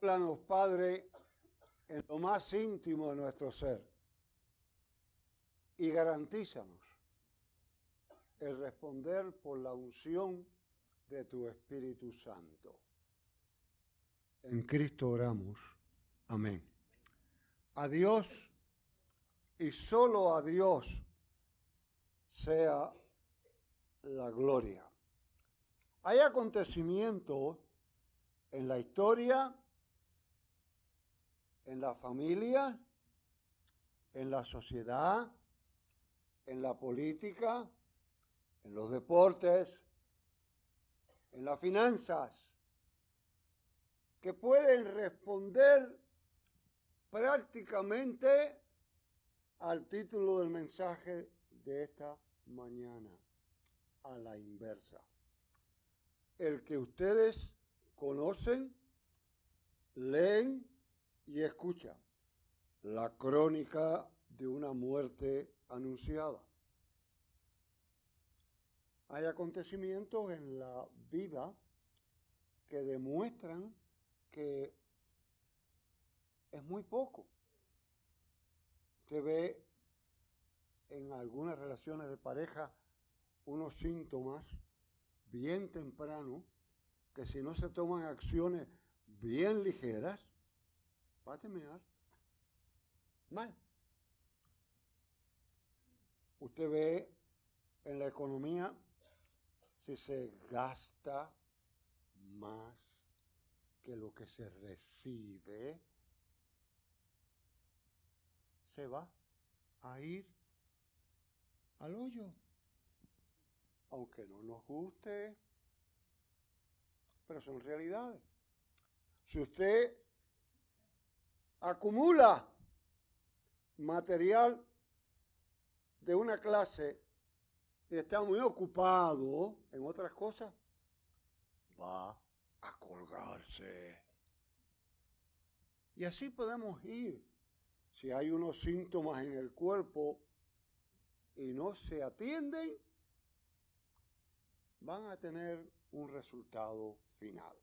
Háblanos, Padre, en lo más íntimo de nuestro ser y garantízanos el responder por la unción de tu Espíritu Santo. En Cristo oramos. Amén. A Dios y solo a Dios sea la gloria. Hay acontecimientos en la historia, en la familia, en la sociedad, en la política, en los deportes, en las finanzas, que pueden responder prácticamente al título del mensaje de esta mañana, a la inversa. El que ustedes conocen, leen y escuchan. La crónica de una muerte anunciada. Hay acontecimientos en la vida que demuestran que es muy poco. Se ve en algunas relaciones de pareja unos síntomas bien tempranos que si no se toman acciones bien ligeras, va a terminar mal. Usted ve en la economía si se gasta más que lo que se recibe, se va a ir al hoyo. Aunque no nos guste, pero son realidades. Si usted acumula material de una clase y está muy ocupado en otras cosas, va a colgarse. Y así podemos ir. Si hay unos síntomas en el cuerpo y no se atienden, van a tener un resultado final.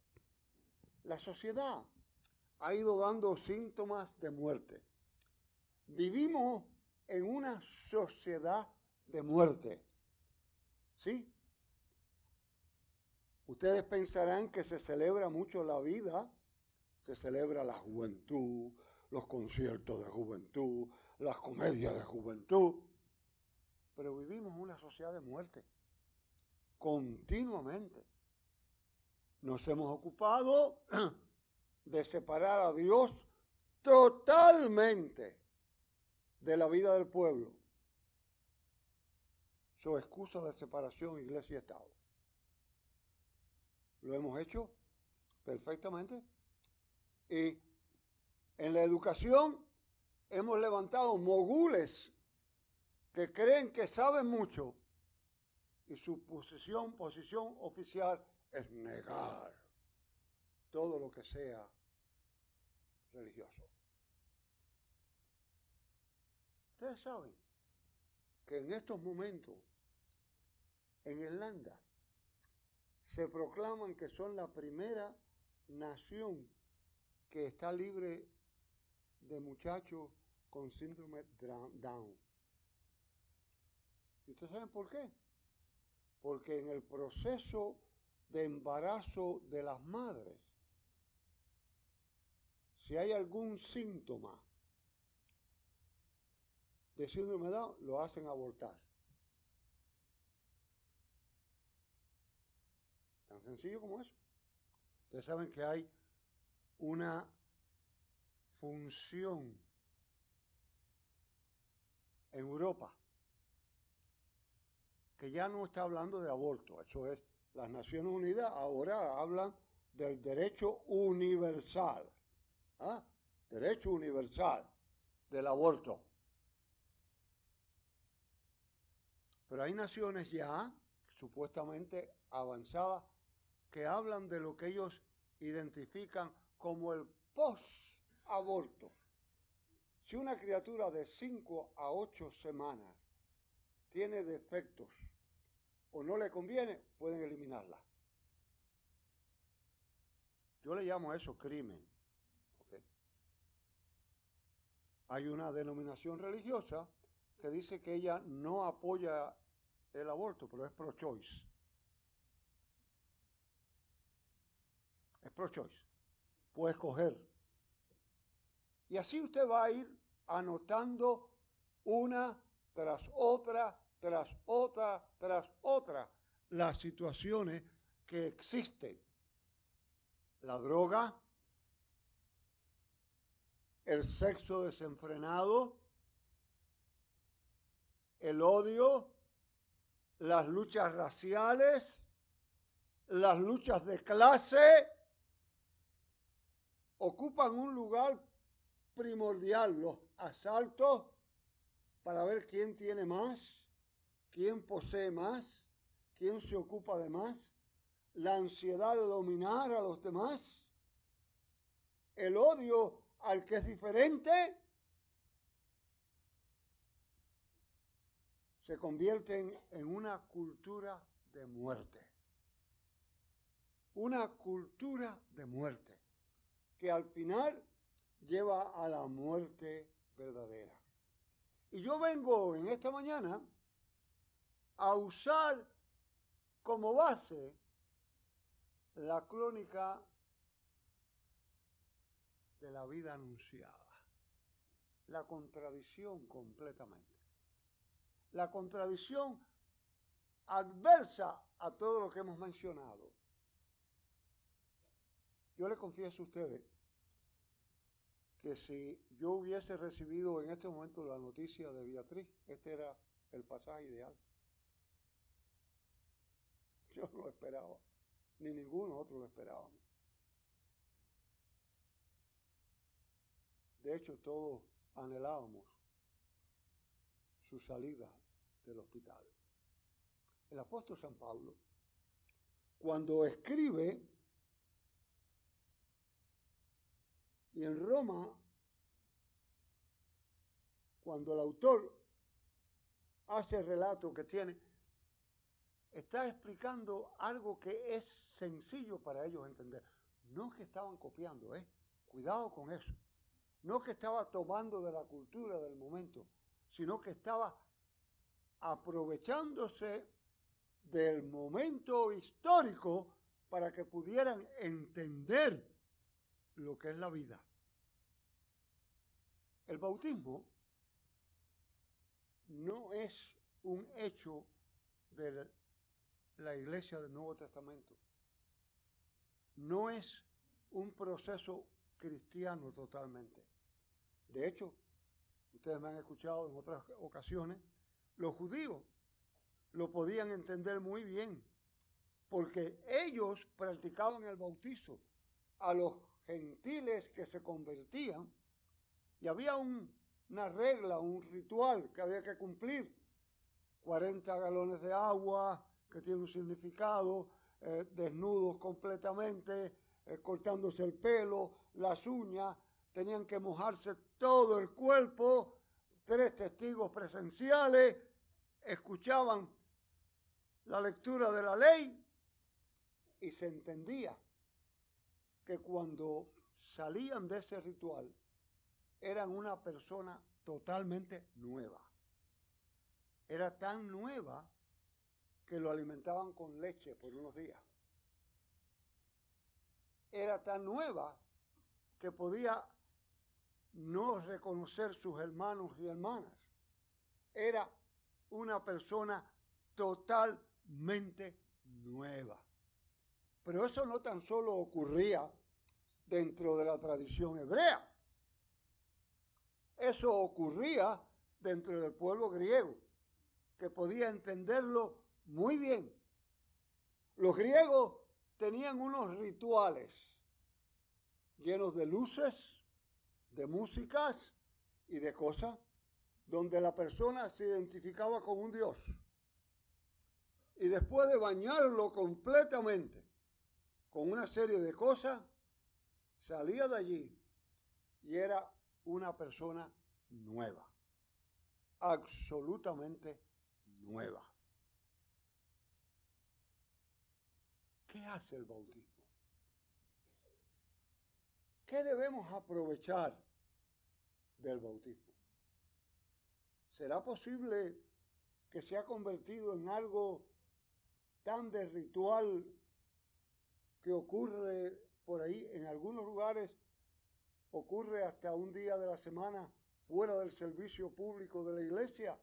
La sociedad ha ido dando síntomas de muerte. Vivimos en una sociedad de muerte. ¿Sí? Ustedes pensarán que se celebra mucho la vida, se celebra la juventud, los conciertos de juventud, las comedias de juventud, pero vivimos una sociedad de muerte, continuamente. Nos hemos ocupado de separar a Dios totalmente de la vida del pueblo. Su excusa de separación iglesia y Estado. Lo hemos hecho perfectamente. Y en la educación hemos levantado mogules que creen que saben mucho y su posición, posición oficial es negar todo lo que sea religioso. Ustedes saben que en estos momentos en Irlanda se proclaman que son la primera nación que está libre de muchachos con síndrome Down. ¿Y ustedes saben por qué? Porque en el proceso de embarazo de las madres, si hay algún síntoma de síndrome de Down, lo hacen abortar. Tan sencillo como eso. Ustedes saben que hay una función en Europa que ya no está hablando de aborto, eso es, las Naciones Unidas ahora hablan del derecho universal, ¿ah? derecho universal del aborto. Pero hay naciones ya supuestamente avanzadas que hablan de lo que ellos identifican como el post-aborto. Si una criatura de 5 a 8 semanas tiene defectos o no le conviene, pueden eliminarla. Yo le llamo a eso crimen. Hay una denominación religiosa que dice que ella no apoya el aborto, pero es pro-choice. Es pro-choice. Puede escoger. Y así usted va a ir anotando una tras otra, tras otra, tras otra, las situaciones que existen. La droga, el sexo desenfrenado, el odio, las luchas raciales, las luchas de clase, ocupan un lugar primordial, los asaltos para ver quién tiene más, quién posee más, quién se ocupa de más, la ansiedad de dominar a los demás, el odio al que es diferente, se convierten en una cultura de muerte. Una cultura de muerte que al final lleva a la muerte verdadera. Y yo vengo en esta mañana a usar como base la crónica de la vida anunciada, la contradicción completamente, la contradicción adversa a todo lo que hemos mencionado. Yo le confieso a ustedes que si yo hubiese recibido en este momento la noticia de Beatriz, este era el pasaje ideal. Yo no lo esperaba, ni ninguno otro lo esperaba. De hecho, todos anhelábamos su salida del hospital. El apóstol San Pablo, cuando escribe Y en Roma, cuando el autor hace el relato que tiene, está explicando algo que es sencillo para ellos entender. No que estaban copiando, ¿eh? Cuidado con eso. No que estaba tomando de la cultura del momento, sino que estaba aprovechándose del momento histórico para que pudieran entender lo que es la vida. El bautismo no es un hecho de la iglesia del Nuevo Testamento. No es un proceso cristiano totalmente. De hecho, ustedes me han escuchado en otras ocasiones, los judíos lo podían entender muy bien, porque ellos practicaban el bautizo a los gentiles que se convertían y había una regla, un ritual que había que cumplir. 40 galones de agua, que tiene un significado, eh, desnudos completamente, eh, cortándose el pelo, las uñas, tenían que mojarse todo el cuerpo, tres testigos presenciales, escuchaban la lectura de la ley y se entendía que cuando salían de ese ritual eran una persona totalmente nueva. Era tan nueva que lo alimentaban con leche por unos días. Era tan nueva que podía no reconocer sus hermanos y hermanas. Era una persona totalmente nueva. Pero eso no tan solo ocurría dentro de la tradición hebrea. Eso ocurría dentro del pueblo griego, que podía entenderlo muy bien. Los griegos tenían unos rituales llenos de luces, de músicas y de cosas, donde la persona se identificaba con un dios. Y después de bañarlo completamente, con una serie de cosas, salía de allí y era una persona nueva, absolutamente nueva. ¿Qué hace el bautismo? ¿Qué debemos aprovechar del bautismo. ¿Será posible que se ha convertido en algo tan de ritual que ocurre por ahí en algunos lugares, ocurre hasta un día de la semana fuera del servicio público de la iglesia?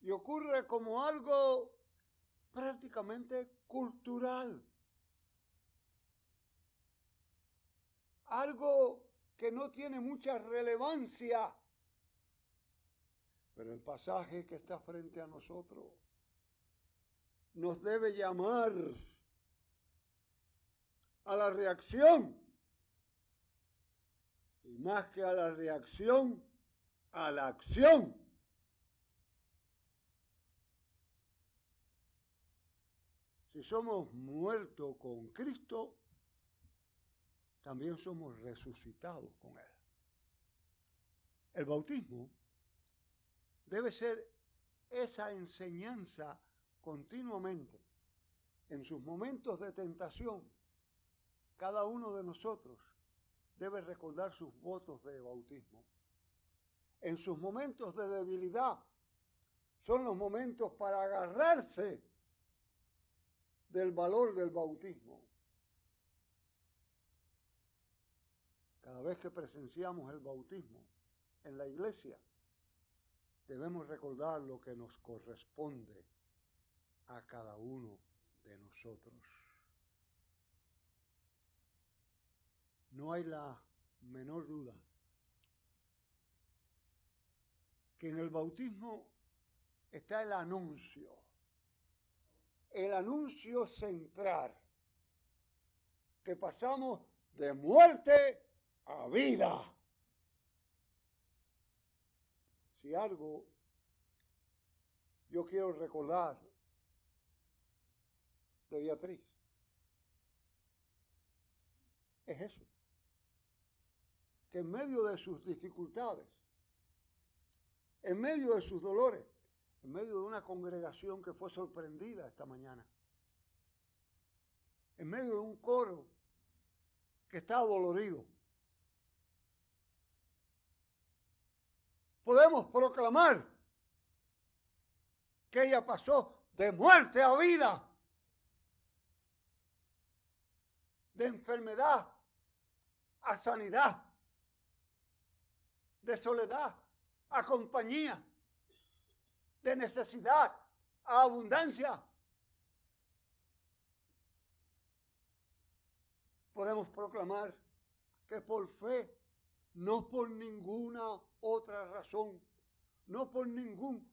Y ocurre como algo prácticamente cultural. Algo que no tiene mucha relevancia. Pero el pasaje que está frente a nosotros nos debe llamar a la reacción. Y más que a la reacción, a la acción. Si somos muertos con Cristo, también somos resucitados con Él. El bautismo debe ser esa enseñanza continuamente. En sus momentos de tentación, cada uno de nosotros debe recordar sus votos de bautismo. En sus momentos de debilidad, son los momentos para agarrarse del valor del bautismo. Cada vez que presenciamos el bautismo en la iglesia, debemos recordar lo que nos corresponde a cada uno de nosotros. No hay la menor duda que en el bautismo está el anuncio el anuncio central, que pasamos de muerte a vida. Si algo yo quiero recordar de Beatriz, es eso, que en medio de sus dificultades, en medio de sus dolores, en medio de una congregación que fue sorprendida esta mañana, en medio de un coro que está dolorido. Podemos proclamar que ella pasó de muerte a vida, de enfermedad a sanidad, de soledad a compañía de necesidad a abundancia. Podemos proclamar que por fe, no por ninguna otra razón, no por ningún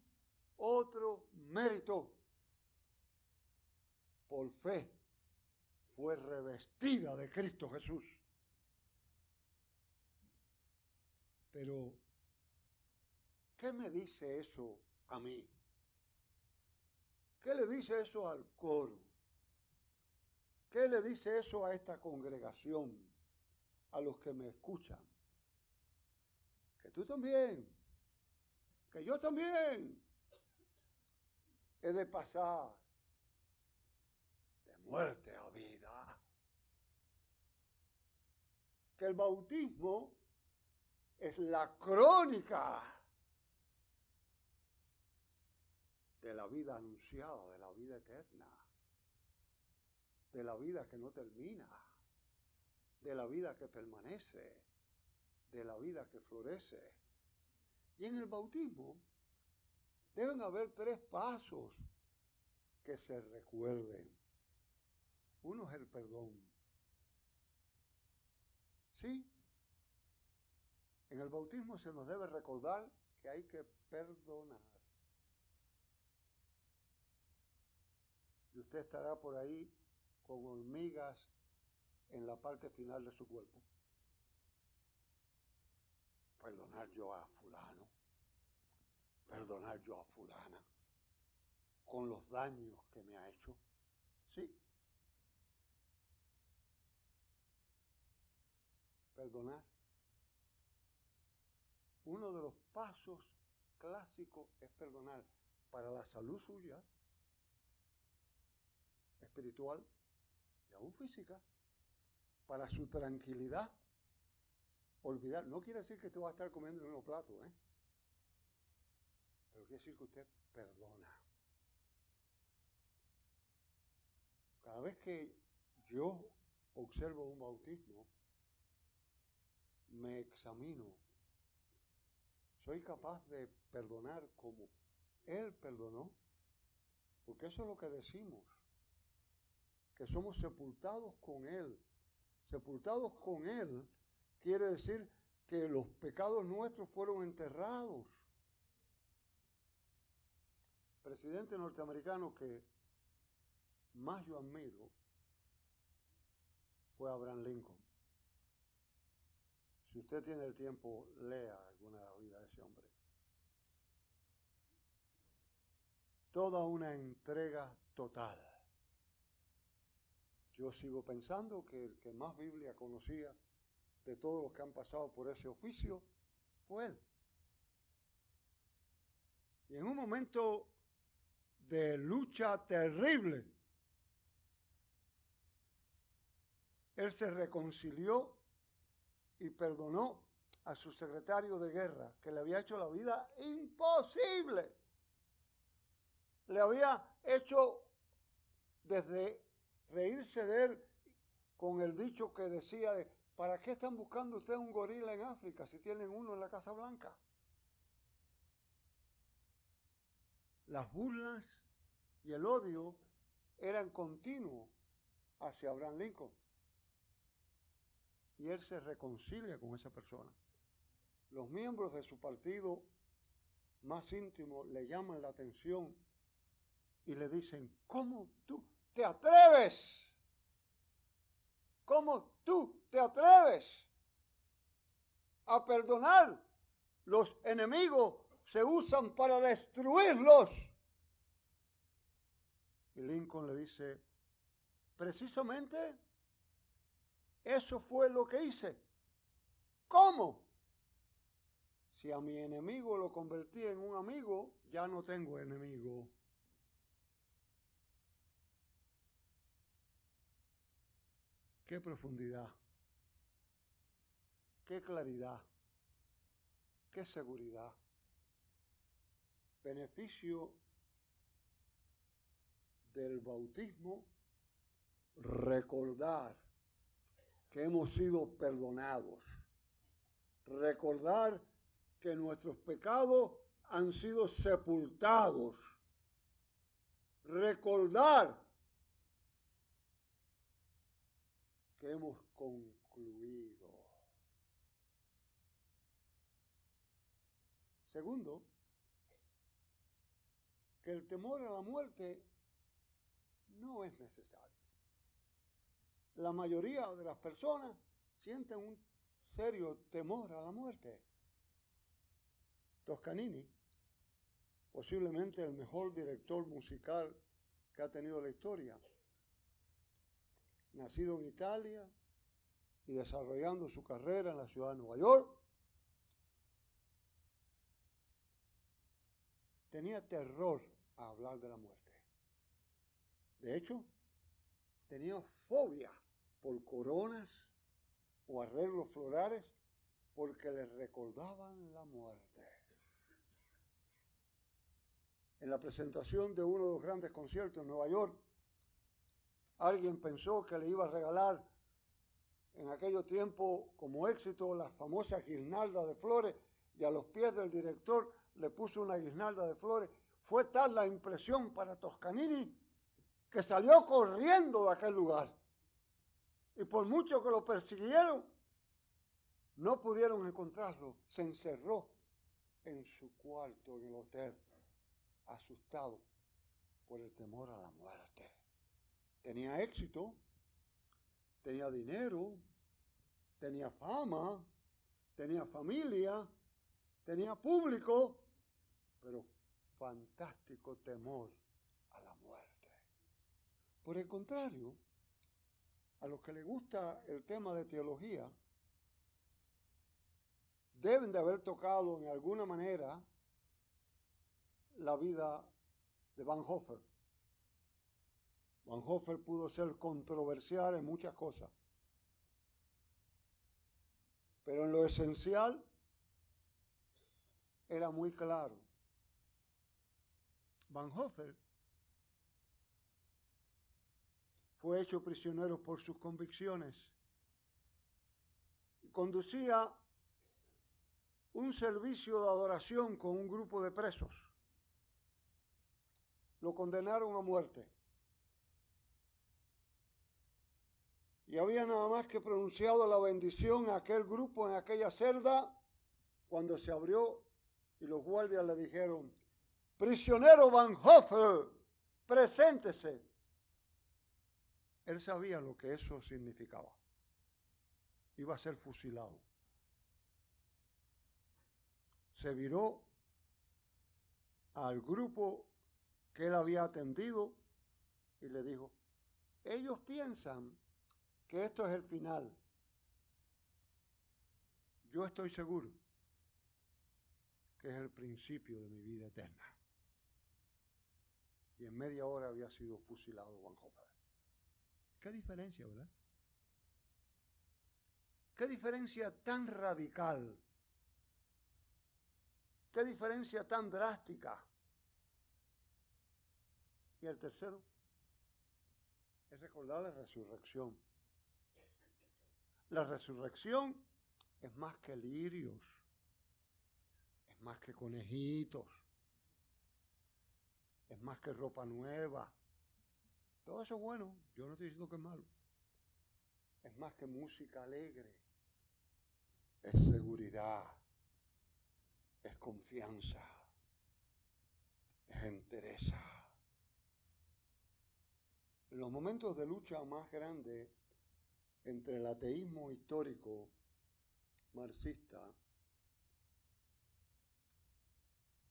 otro mérito, por fe fue revestida de Cristo Jesús. Pero, ¿qué me dice eso a mí. ¿Qué le dice eso al coro? ¿Qué le dice eso a esta congregación? A los que me escuchan. Que tú también, que yo también. He de pasar de muerte a vida. Que el bautismo es la crónica de la vida anunciada, de la vida eterna, de la vida que no termina, de la vida que permanece, de la vida que florece. Y en el bautismo deben haber tres pasos que se recuerden. Uno es el perdón. ¿Sí? En el bautismo se nos debe recordar que hay que perdonar. y usted estará por ahí con hormigas en la parte final de su cuerpo. Perdonar yo a fulano, perdonar yo a fulana, con los daños que me ha hecho. Sí. Perdonar. Uno de los pasos clásicos es perdonar para la salud suya, espiritual y aún física, para su tranquilidad, olvidar. No quiere decir que te va a estar comiendo en el mismo plato, ¿eh? Pero quiere decir que usted perdona. Cada vez que yo observo un bautismo, me examino. Soy capaz de perdonar como Él perdonó, porque eso es lo que decimos, que somos sepultados con Él. Sepultados con Él quiere decir que los pecados nuestros fueron enterrados. Presidente norteamericano que más yo admiro fue Abraham Lincoln. Si usted tiene el tiempo, lea alguna de la vida de ese hombre. Toda una entrega total. Yo sigo pensando que el que más Biblia conocía de todos los que han pasado por ese oficio fue él. Y en un momento de lucha terrible, él se reconcilió y perdonó a su secretario de guerra, que le había hecho la vida imposible. Le había hecho desde reírse de él con el dicho que decía de, ¿para qué están buscando ustedes un gorila en África si tienen uno en la Casa Blanca? Las burlas y el odio eran continuos hacia Abraham Lincoln y él se reconcilia con esa persona. Los miembros de su partido más íntimo le llaman la atención y le dicen, ¿cómo tú te atreves? ¿Cómo tú te atreves a perdonar? Los enemigos se usan para destruirlos. Y Lincoln le dice, precisamente eso fue lo que hice. ¿Cómo? Si a mi enemigo lo convertí en un amigo, ya no tengo enemigo. Qué profundidad, qué claridad, qué seguridad. Beneficio del bautismo, recordar que hemos sido perdonados. Recordar que nuestros pecados han sido sepultados. Recordar que hemos concluido. Segundo, que el temor a la muerte no es necesario la mayoría de las personas sienten un serio temor a la muerte. Toscanini, posiblemente el mejor director musical que ha tenido la historia, nacido en Italia y desarrollando su carrera en la ciudad de Nueva York, tenía terror a hablar de la muerte. De hecho, tenía fobia por coronas o arreglos florales porque les recordaban la muerte. En la presentación de uno de los grandes conciertos en Nueva York, alguien pensó que le iba a regalar en aquello tiempo como éxito la famosa guirnalda de flores y a los pies del director le puso una guirnalda de flores. Fue tal la impresión para Toscanini que salió corriendo de aquel lugar. Y por mucho que lo persiguieron, no pudieron encontrarlo. Se encerró en su cuarto en el hotel, asustado por el temor a la muerte. Tenía éxito, tenía dinero, tenía fama, tenía familia, tenía público, pero fantástico temor a la muerte. Por el contrario, a los que les gusta el tema de teología, deben de haber tocado en alguna manera la vida de Van Hoffer. Van Hoffer pudo ser controversial en muchas cosas, Pero en lo esencial era muy claro. Van Hoffer fue hecho prisionero por sus convicciones. Conducía un servicio de adoración con un grupo de presos. Lo condenaron a muerte. Y había nada más que pronunciado la bendición a aquel grupo en aquella celda cuando se abrió y los guardias le dijeron, prisionero Van Hoffer, preséntese. Él sabía lo que eso significaba. Iba a ser fusilado. Se viró al grupo que él había atendido y le dijo, ellos piensan que esto es el final. Yo estoy seguro que es el principio de mi vida eterna. Y en media hora había sido fusilado José. ¿Qué diferencia, verdad? ¿Qué diferencia tan radical? ¿Qué diferencia tan drástica? Y el tercero es recordar la resurrección. La resurrección es más que lirios, es más que conejitos, es más que ropa nueva. Todo eso es bueno, yo no estoy diciendo que es malo. Es más que música alegre, es seguridad, es confianza, es entereza. En los momentos de lucha más grandes entre el ateísmo histórico marxista,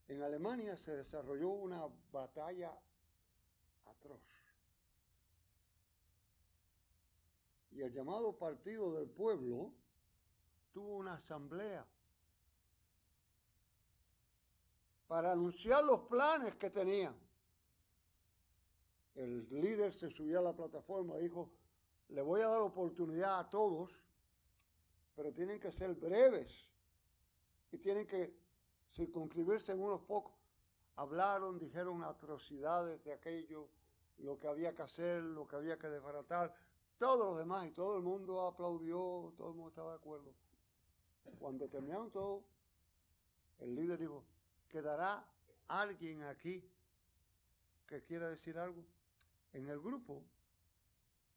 en Alemania se desarrolló una batalla atroz. Y el llamado Partido del Pueblo tuvo una asamblea para anunciar los planes que tenían. El líder se subió a la plataforma y dijo, le voy a dar oportunidad a todos, pero tienen que ser breves y tienen que circunscribirse en unos pocos. Hablaron, dijeron atrocidades de aquello, lo que había que hacer, lo que había que desbaratar, todos los demás y todo el mundo aplaudió, todo el mundo estaba de acuerdo. Cuando terminaron todo, el líder dijo, ¿quedará alguien aquí que quiera decir algo? En el grupo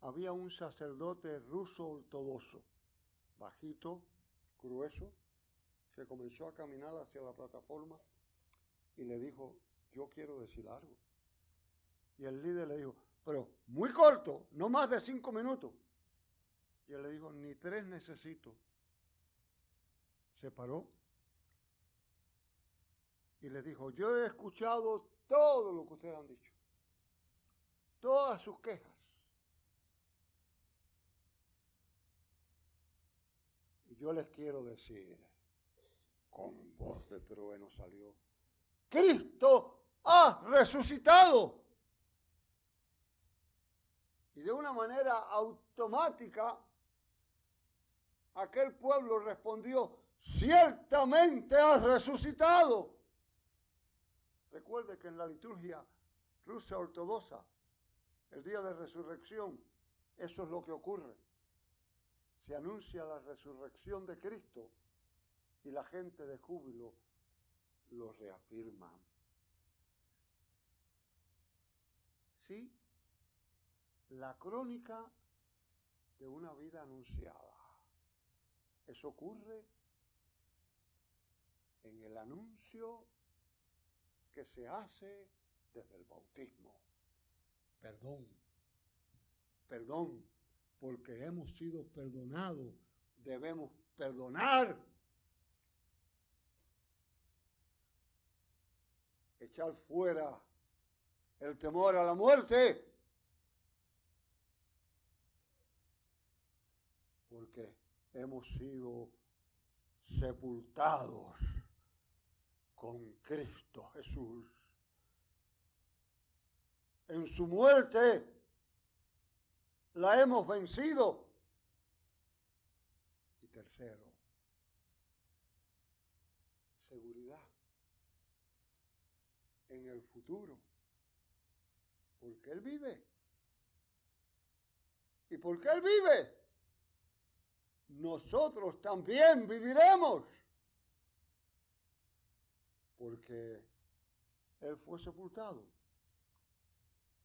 había un sacerdote ruso ortodoxo, bajito, grueso, que comenzó a caminar hacia la plataforma y le dijo, yo quiero decir algo. Y el líder le dijo, pero muy corto, no más de cinco minutos. Y él le dijo, ni tres necesito. Se paró y le dijo, yo he escuchado todo lo que ustedes han dicho, todas sus quejas. Yo les quiero decir, con voz de trueno salió, Cristo ha resucitado. Y de una manera automática, aquel pueblo respondió, ciertamente ha resucitado. Recuerde que en la liturgia rusa ortodoxa, el día de resurrección, eso es lo que ocurre se anuncia la resurrección de Cristo y la gente de júbilo lo reafirma. Sí, la crónica de una vida anunciada. Eso ocurre en el anuncio que se hace desde el bautismo. Perdón, perdón, porque hemos sido perdonados, debemos perdonar. Echar fuera el temor a la muerte. Porque hemos sido sepultados con Cristo Jesús. En su muerte la hemos vencido. Y tercero, seguridad en el futuro. Porque Él vive. ¿Y porque Él vive? Nosotros también viviremos. Porque Él fue sepultado.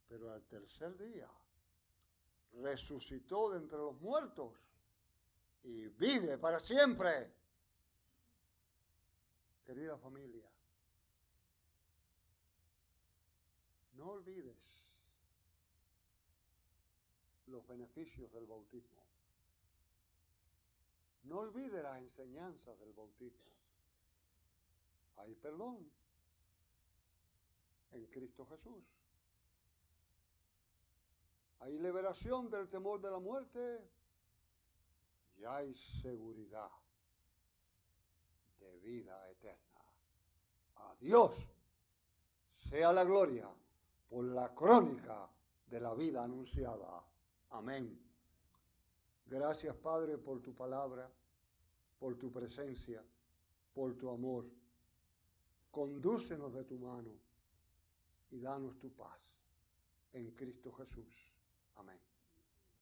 Pero al tercer día resucitó de entre los muertos y vive para siempre. Querida familia, no olvides los beneficios del bautismo. No olvides las enseñanzas del bautismo. Hay perdón en Cristo Jesús. Hay liberación del temor de la muerte y hay seguridad de vida eterna. A Dios sea la gloria por la crónica de la vida anunciada. Amén. Gracias Padre por tu palabra, por tu presencia, por tu amor. Condúcenos de tu mano y danos tu paz. En Cristo Jesús. Amén.